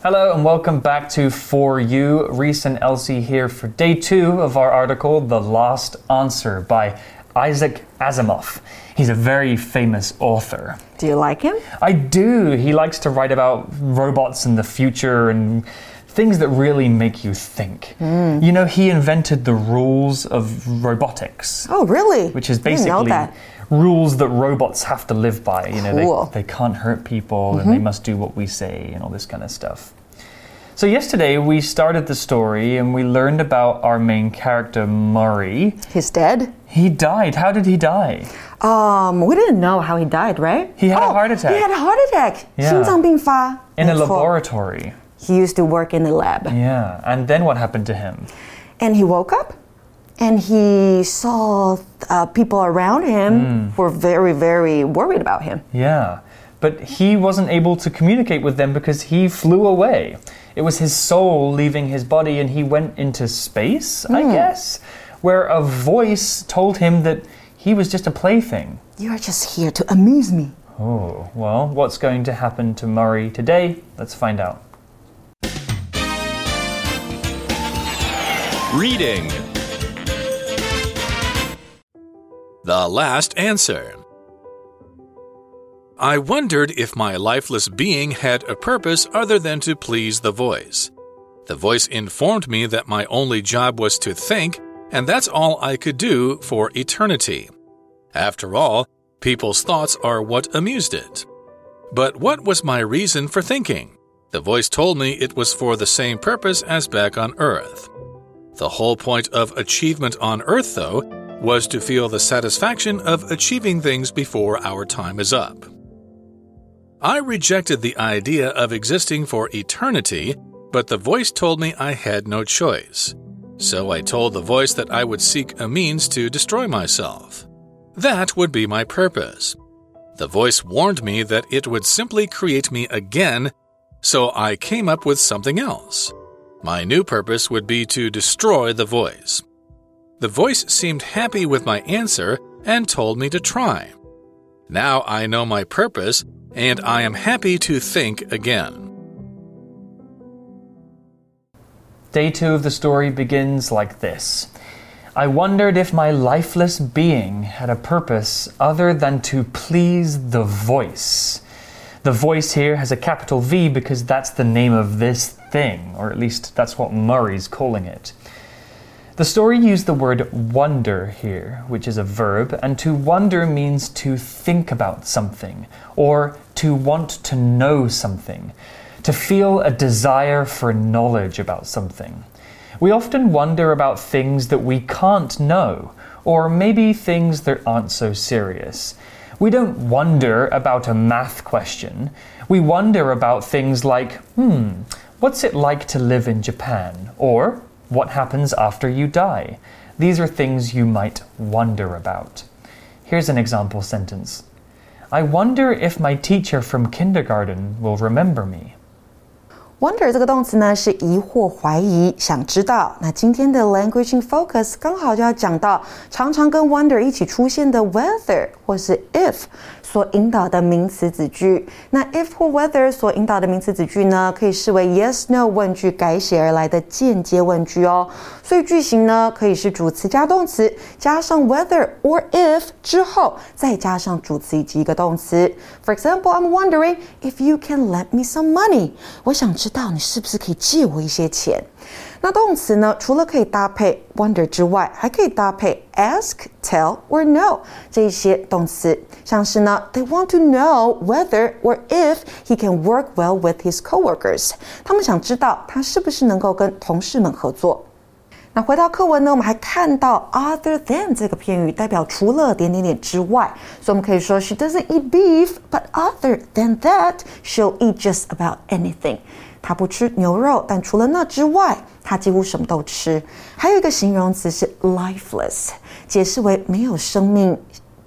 Hello and welcome back to For You. Reese and Elsie here for day two of our article, The Last Answer by Isaac Asimov. He's a very famous author. Do you like him? I do. He likes to write about robots in the future and things that really make you think. Hmm. You know, he invented the rules of robotics. Oh, really? which is I didn't know basically rules that robots have to live by. You know, Cool. Mm-hmm. they, they can't hurt people and they must do what we say and all this kind of stuff. So, yesterday we started the story and we learned about our main character, Murray. He's dead. He died. How did he die? Um, we didn't know how he died, right? He had a Oh, heart attack. He had a heart attack. Yeah. 心脏病发。 In a 没错 laboratory. He used to work in the lab. Yeah. And then what happened to him? And he woke up and he saw uh, people around him Hmm. were very, very worried about him. Yeah. But he wasn't able to communicate with them because he flew away. It was his soul leaving his body and he went into space, I guess, where a voice told him that he was just a plaything. You are just here to amuse me. Oh, well, what's going to happen to Murray today? Let's find out. Reading The Last Answer I wondered if my lifeless being had a purpose other than to please the voice. The voice informed me that my only job was to think, and that's all I could do for eternity. After all, people's thoughts are what amused it. But what was my reason for thinking? The voice told me it was for the same purpose as back on Earth. The whole point of achievement on Earth, though, was to feel the satisfaction of achieving things before our time is up. I rejected the idea of existing for eternity, but the voice told me I had no choice. So I told the voice that I would seek a means to destroy myself. That would be my purpose. The voice warned me that it would simply create me again, so I came up with something else. My new purpose would be to destroy the voice. The voice seemed happy with my answer and told me to try. Now I know my purpose and I am happy to think again. Day two of the story begins like this I wondered if my lifeless being had a purpose other than to please the voice. The voice here has a capital V because that's the name of this thing, or at least that's what Murray's calling it. The story used the word wonder here, which is a verb, and to wonder means to think about something or to want to know something, to feel a desire for knowledge about something. We often wonder about things that we can't know, or maybe things that aren't so serious. We don't wonder about a math question. We wonder about things like, hmm, what's it like to live in Japan? Or, what happens after you die? These are things you might wonder about. Here's an example sentence I wonder if my teacher from kindergarten will remember me. Wonder 这个动词呢是疑惑、怀疑、想知道。那今天的 language in focus 刚好就要讲到常常跟 wonder 一起出现的 whether 或是 if 所引导的名词子句。那 if 或 whether 所引导的名词子句呢，可以视为 yes no 问句改写而来的间接问句哦。所以句型呢可以是主词加动词，加上 whether or if 之后再加上主词以及一个动词。For example, I'm wondering if you can lend me some money. 我想知道你是不是可以借我一些钱。那动词呢，除了可以搭配 wonder 之外，还可以搭配 ask, tell or know 这一些动词，像是呢，they want to know whether or if he can work well with his coworkers。他们想知道他是不是能够跟同事们合作。那回到课文呢，我们还看到 other than 这个片语，代表除了点点点之外，所以我们可以说 she doesn't eat beef, but other than that, she'll eat just about anything. 他不吃牛肉，但除了那之外，他几乎什么都吃。还有一个形容词是 lifeless，解释为没有生命。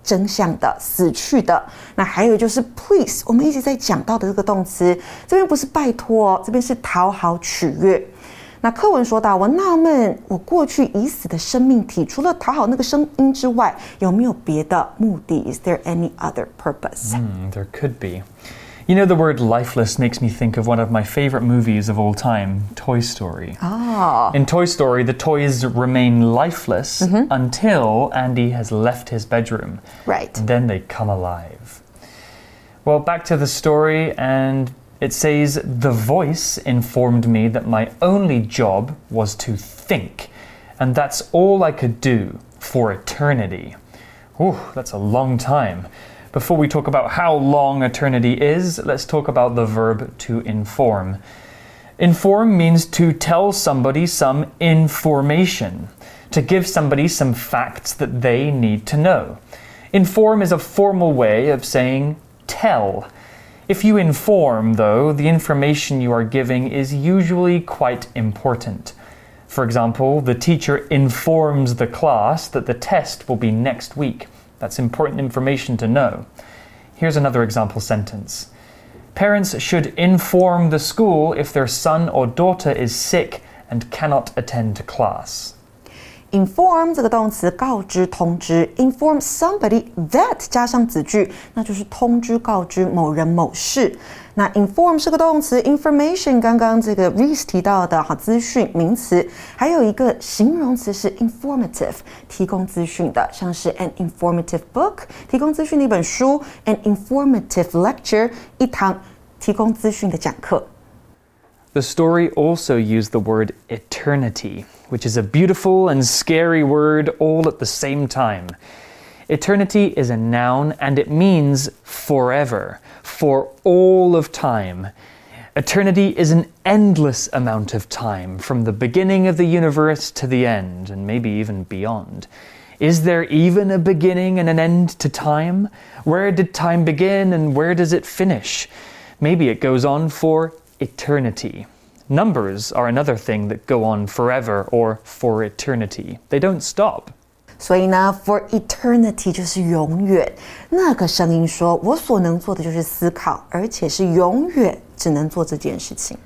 真相的、死去的，那还有就是 please，我们一直在讲到的这个动词，这边不是拜托，这边是讨好、取悦。那课文说到，我纳闷，我过去已死的生命体，除了讨好那个声音之外，有没有别的目的？Is there any other purpose？、Hmm, there could be. You know, the word lifeless makes me think of one of my favorite movies of all time, Toy Story. Oh. In Toy Story, the toys remain lifeless mm-hmm. until Andy has left his bedroom. Right. And then they come alive. Well, back to the story, and it says The voice informed me that my only job was to think, and that's all I could do for eternity. Ooh, that's a long time. Before we talk about how long eternity is, let's talk about the verb to inform. Inform means to tell somebody some information, to give somebody some facts that they need to know. Inform is a formal way of saying tell. If you inform, though, the information you are giving is usually quite important. For example, the teacher informs the class that the test will be next week. That's important information to know. Here's another example sentence Parents should inform the school if their son or daughter is sick and cannot attend class inform 这个动词告知、通知，inform somebody that 加上子句，那就是通知、告知某人某事。那 inform 是个动词，information 刚刚这个 Reese 提到的哈资讯名词，还有一个形容词是 informative，提供资讯的，像是 an informative book 提供资讯的一本书，an informative lecture 一堂提供资讯的讲课。 The story also used the word eternity, which is a beautiful and scary word all at the same time. Eternity is a noun and it means forever, for all of time. Eternity is an endless amount of time, from the beginning of the universe to the end, and maybe even beyond. Is there even a beginning and an end to time? Where did time begin and where does it finish? Maybe it goes on for eternity. Numbers are another thing that go on forever or for eternity. They don't stop. 所以呢，for eternity 就是永远。那个声音说：“我所能做的就是思考，而且是永远只能做这件事情。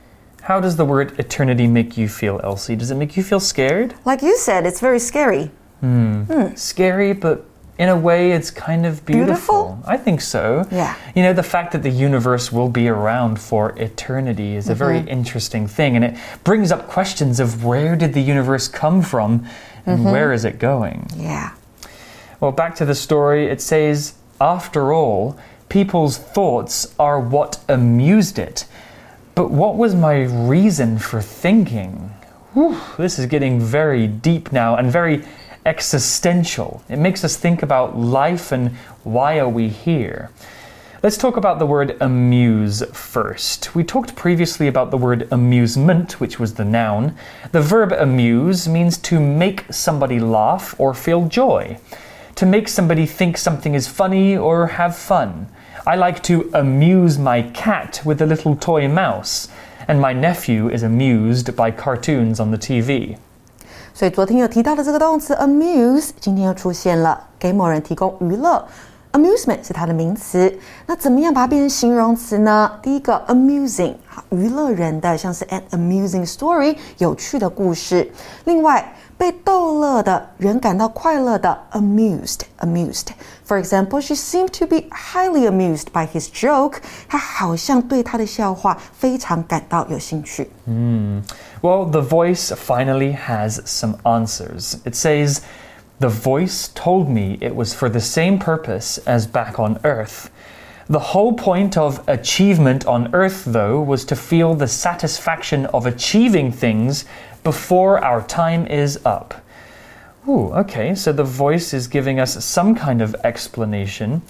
How does the word eternity make you feel, Elsie? Does it make you feel scared? Like you said, it's very scary. Scary, but in a way it's kind of beautiful. Beautiful? I think so. Yeah. You know, the fact that the universe will be around for eternity is a very mm-hmm. interesting thing, and it brings up questions of where did the universe come from and mm-hmm. where is it going? Yeah. Well, back to the story, it says, after all, people's thoughts are what amused it. But what was my reason for thinking? Whew, this is getting very deep now and very existential. It makes us think about life and why are we here. Let's talk about the word amuse first. We talked previously about the word amusement, which was the noun. The verb amuse means to make somebody laugh or feel joy, to make somebody think something is funny or have fun. I like to amuse my cat with a little toy mouse, and my nephew is amused by cartoons on the TV. 所以昨天有提到的这个动词 amuse，今天又出现了，给某人提供娱乐。Amusement 是它的名词，那怎么样把它变成形容词呢？第一个 amusing，好，娱乐人的，像是 an amusing story，有趣的故事。另外，被逗乐的人感到快乐的 amused，amused。For example, she seemed to be highly amused by his joke。她好像对他的笑话非常感到有兴趣。 Well, the voice finally has some answers. It says, The voice told me it was for the same purpose as back on Earth. The whole point of achievement on Earth, though, was to feel the satisfaction of achieving things before our time is up. Ooh, okay, so the voice is giving us some kind of explanation.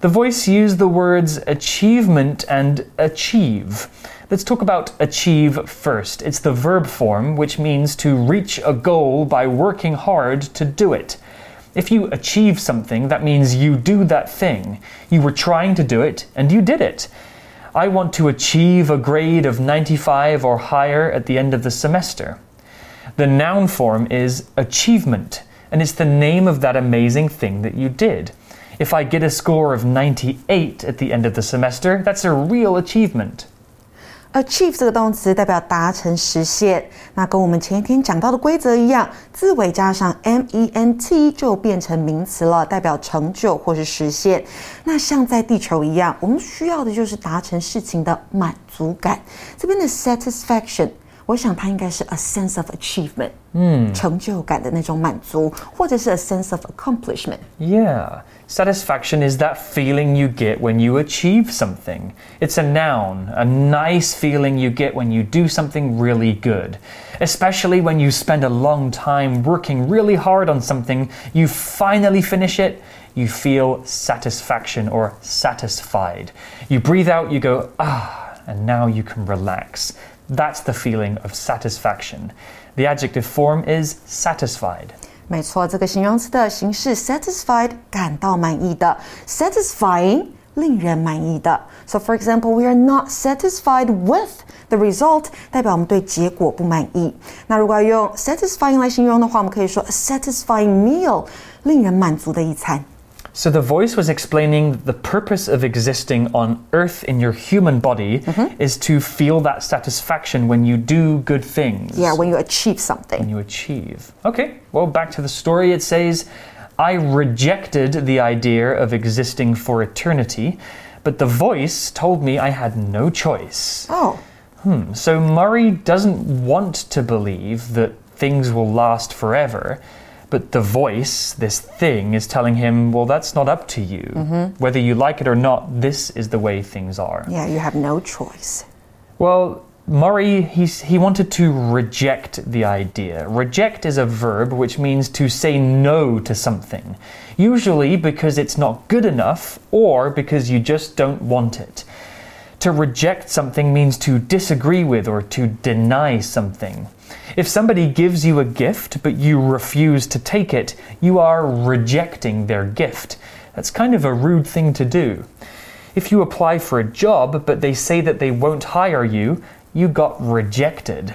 The voice used the words achievement and achieve. Let's talk about achieve first. It's the verb form, which means to reach a goal by working hard to do it. If you achieve something, that means you do that thing. You were trying to do it, and you did it. I want to achieve a grade of 95 or higher at the end of the semester. The noun form is achievement, and it's the name of that amazing thing that you did. If I get a score of 98 at the end of the semester, that's a real achievement. Achieve 这个动词代表达成、实现。那跟我们前一天讲到的规则一样，字尾加上 ment 就变成名词了，代表成就或是实现。那像在地球一样，我们需要的就是达成事情的满足感。这边的 satisfaction。我想它应该是 a sense of achievement，嗯，成就感的那种满足，或者是 a sense of accomplishment。 Yeah. Satisfaction is that feeling you get when you achieve something. It's a noun, a nice feeling you get when you do something really good. Especially when you spend a long time working really hard on something, you finally finish it, you feel satisfaction or satisfied. You breathe out, you go, ah, and now you can relax. That's the feeling of satisfaction. The adjective form is satisfied. 没错，这个形容词的形式 satisfied 感到满意的，satisfying 令人满意的。So for example, we are not satisfied with the result，代表我们对结果不满意。那如果要用 satisfying 来形容的话，我们可以说 a satisfying meal，令人满足的一餐。 So the voice was explaining the purpose of existing on earth in your human body is to feel that satisfaction when you do good things. Yeah, when you achieve something. When you achieve. Okay, well, back to the story. It says, I rejected the idea of existing for eternity, but the voice told me I had no choice. Oh, Hmm, So Murray doesn't want to believe that things will last forever, but the voice, this thing, is telling him, well, that's not up to you. Mm-hmm. Whether you like it or not, this is the way things are. yeah, you have no choice. Well, Murray, he's, he wanted to reject the idea. Reject is a verb which means to say no to something, usually because it's not good enough or because you just don't want it. To reject something means to disagree with or to deny something. If somebody gives you a gift but you refuse to take it, you are rejecting their gift. That's kind of a rude thing to do. If you apply for a job but they say that they won't hire you, you got rejected.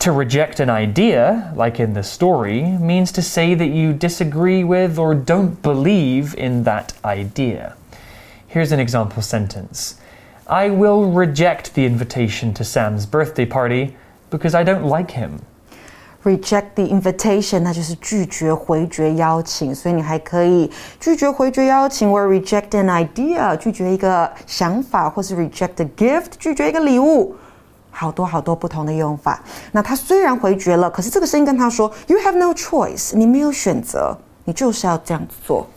To reject an idea, like in the story, means to say that you disagree with or don't believe in that idea. Here's an example sentence I will reject the invitation to Sam's birthday party because I don't like him. Reject the invitation，那就是拒绝回绝邀请，所以你还可以拒绝回绝邀请，或 reject an idea，拒绝一个想法，或是 reject a gift，拒绝一个礼物。好多好多不同的用法。那他虽然回绝了，可是这个声音跟他说：“You have no choice，你没有选择，你就是要这样子做。”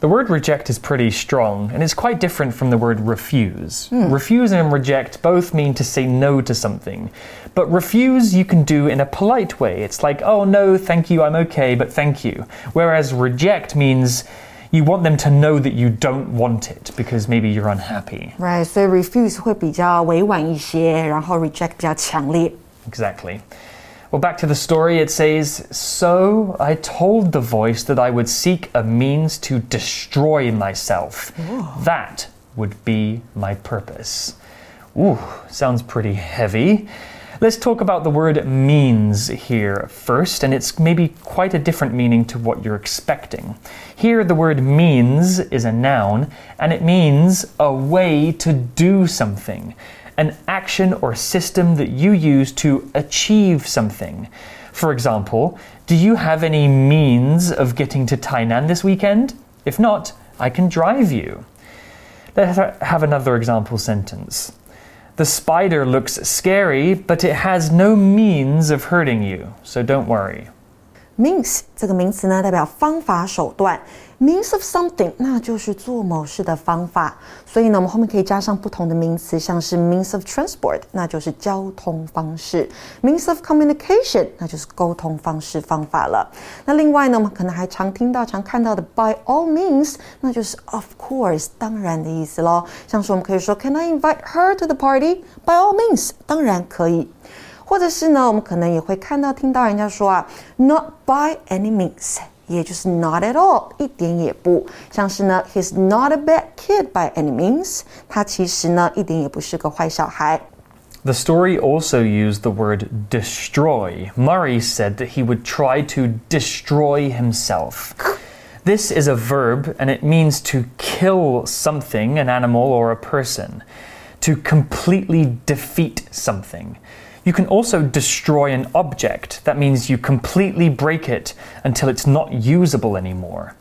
The word reject is pretty strong, and it's quite different from the word refuse. Refuse and reject both mean to say no to something. But refuse you can do in a polite way. It's like, oh no, thank you, I'm okay, but thank you. Whereas reject means you want them to know that you don't want it because maybe you're unhappy. Right，所以 refuse 会比较委婉一些，然后 reject 比较强烈。 Exactly. Well, back to the story, it says So I told the voice that I would seek a means to destroy myself. That would be my purpose. Ooh, sounds pretty heavy. Let's talk about the word means here first, and it's maybe quite a different meaning to what you're expecting. Here, the word means is a noun, and it means a way to do something an action or system that you use to achieve something. For example, do you have any means of getting to Tainan this weekend? If not, I can drive you. Let's have another example sentence. The spider looks scary, but it has no means of hurting you, so don't worry. Means 这个名词呢，代表方法、手段。means of something，那就是做某事的方法。所以呢，我们后面可以加上不同的名词，像是 means of transport，那就是交通方式；means of communication，那就是沟通方式、方法了。那另外呢，我们可能还常听到、常看到的 by all means，那就是 of course，当然的意思喽。像是我们可以说，Can I invite her to the party？By all means，当然可以。或者是呢，我们可能也会看到、听到人家说啊，not by any means，也就是 not at all，一点也不。像是呢，he's not a bad kid by any means，他其实呢一点也不是个坏小孩。 The story also used the word destroy. Murray said that he would try to destroy himself. This is a verb and it means to kill something, an animal or a person. to completely defeat something. You can also destroy an object. That means you completely break it until it's not usable anymore.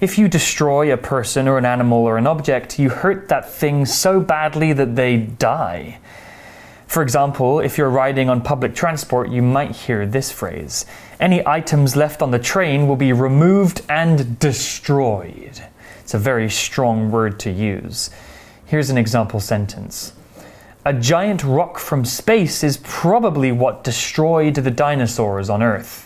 If you destroy a person or an animal or an object, you hurt that thing so badly that they die. For example, if you're riding on public transport, you might hear this phrase Any items left on the train will be removed and destroyed. It's a very strong word to use. Here's an example sentence A giant rock from space is probably what destroyed the dinosaurs on Earth.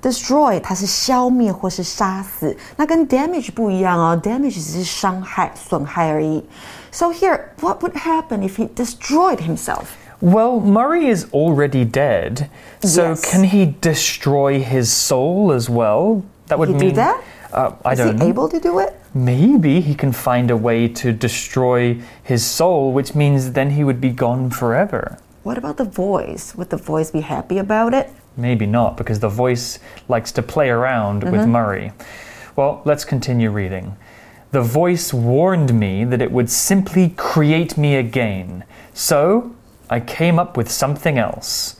Destroy 它是消灭或是杀死，那跟 damage 不一样哦，damage 只是伤害、损害而已。So here, what would happen if he destroyed himself? Well, Murray is already dead, so Yes. can he destroy his soul as well? That would He do mean that? Uh, I Is don't he know. able to do it? Maybe he can find a way to destroy his soul, which means then he would be gone forever. What about the voice? Would the voice be happy about it? Maybe not, because the voice likes to play around with mm-hmm. Murray. Well, let's continue reading. The voice warned me that it would simply create me again. So I came up with something else.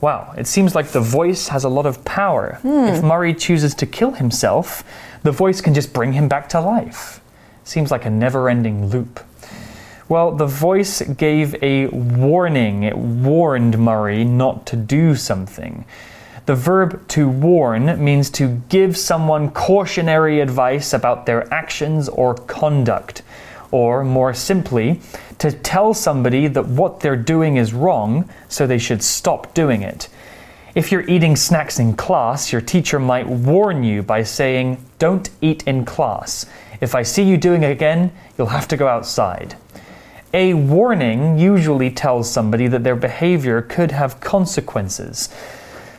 Wow, it seems like the voice has a lot of power. If hmm. Murray chooses to kill himself, the voice can just bring him back to life. Seems like a never ending loop. Well, the voice gave a warning. It warned Murray not to do something. The verb to warn means to give someone cautionary advice about their actions or conduct. Or, more simply, to tell somebody that what they're doing is wrong, so they should stop doing it. If you're eating snacks in class, your teacher might warn you by saying, Don't eat in class. If I see you doing it again, you'll have to go outside. A warning usually tells somebody that their behavior could have consequences.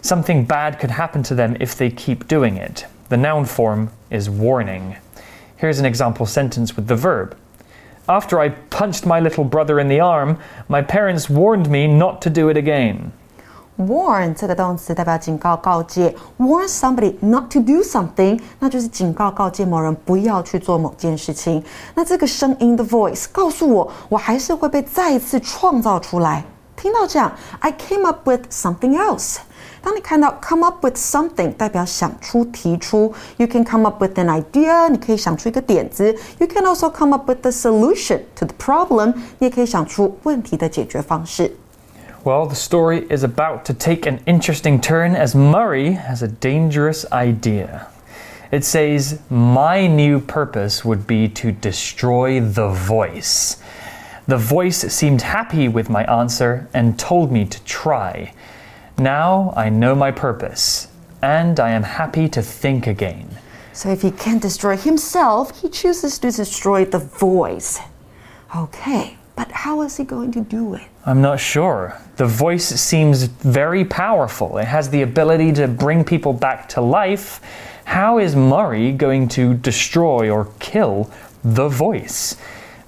Something bad could happen to them if they keep doing it. The noun form is warning. Here's an example sentence with the verb. After I punched my little brother in the arm, my parents warned me not to do it again Warn 这个动词代表警告、告诫。Warn somebody not to do something，那就是警告、告诫某人不要去做某件事情。那这个声音的 voice 告诉我，我还是会被再一次创造出来。听到这样，I came up with something else。当你看到 come up with something，代表想出、提出。You can come up with an idea，你可以想出一个点子。You can also come up with the solution to the problem，你也可以想出问题的解决方式。 Well, the story is about to take an interesting turn as Murray has a dangerous idea. It says, My new purpose would be to destroy the voice. The voice seemed happy with my answer and told me to try. Now I know my purpose, and I am happy to think again. So if he can't destroy himself, he chooses to destroy the voice. Okay, but how is he going to do it? I'm not sure. The voice seems very powerful. It has the ability to bring people back to life. How is Murray going to destroy or kill the voice?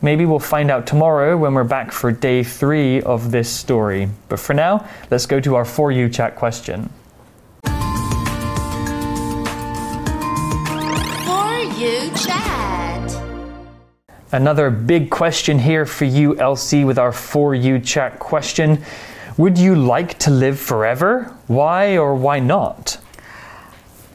Maybe we'll find out tomorrow when we're back for day three of this story. But for now, let's go to our For You chat question. For you chat. Another big question here for you, Elsie, with our For You chat question. Would you like to live forever? Why or why not?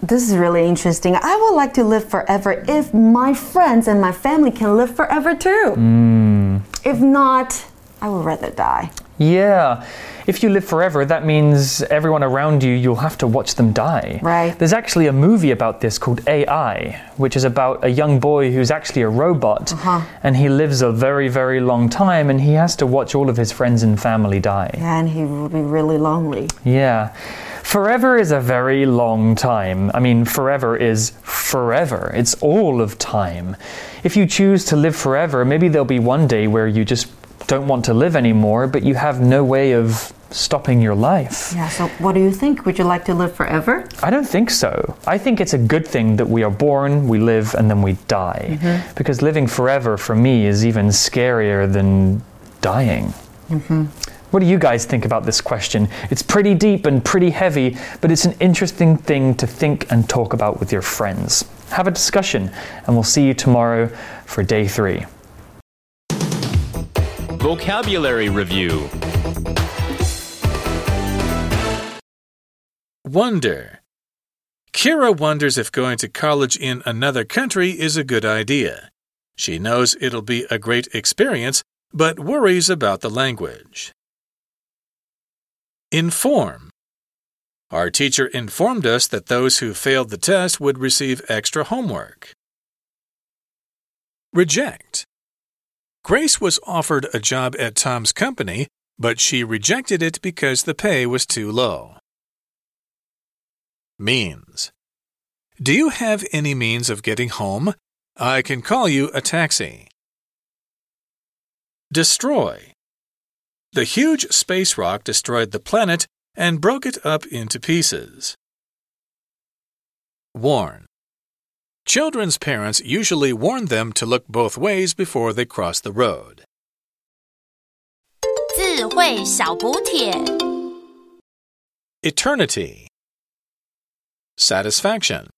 This is really interesting. I would like to live forever if my friends and my family can live forever too. Hmm. If not, I would rather die. Yeah. If you live forever, that means everyone around you, you'll have to watch them die. Right. There's actually a movie about this called AI, which is about a young boy who's actually a robot. Uh-huh. And he lives a very, very long time and he has to watch all of his friends and family die. Yeah, And he will be really lonely. Yeah. Forever is a very long time. I mean, forever is forever. It's all of time. If you choose to live forever, maybe there'll be one day where you just don't want to live anymore, but you have no way of stopping your life. Yeah, so what do you think? Would you like to live forever? I don't think so. I think it's a good thing that we are born, we live, and then we die. Mm-hmm. Because living forever for me is even scarier than dying. Mm-hmm. What do you guys think about this question? It's pretty deep and pretty heavy, but it's an interesting thing to think and talk about with your friends. Have a discussion, and we'll see you tomorrow for day three. Vocabulary Review Wonder. Kira wonders if going to college in another country is a good idea. She knows it'll be a great experience, but worries about the language. Inform. Our teacher informed us that those who failed the test would receive extra homework. Reject. Grace was offered a job at Tom's company, but she rejected it because the pay was too low. Means. Do you have any means of getting home? I can call you a taxi. Destroy. The huge space rock destroyed the planet and broke it up into pieces. Warn. Children's parents usually warn them to look both ways before they cross the road. 智慧小补帖。 Eternity. Satisfaction.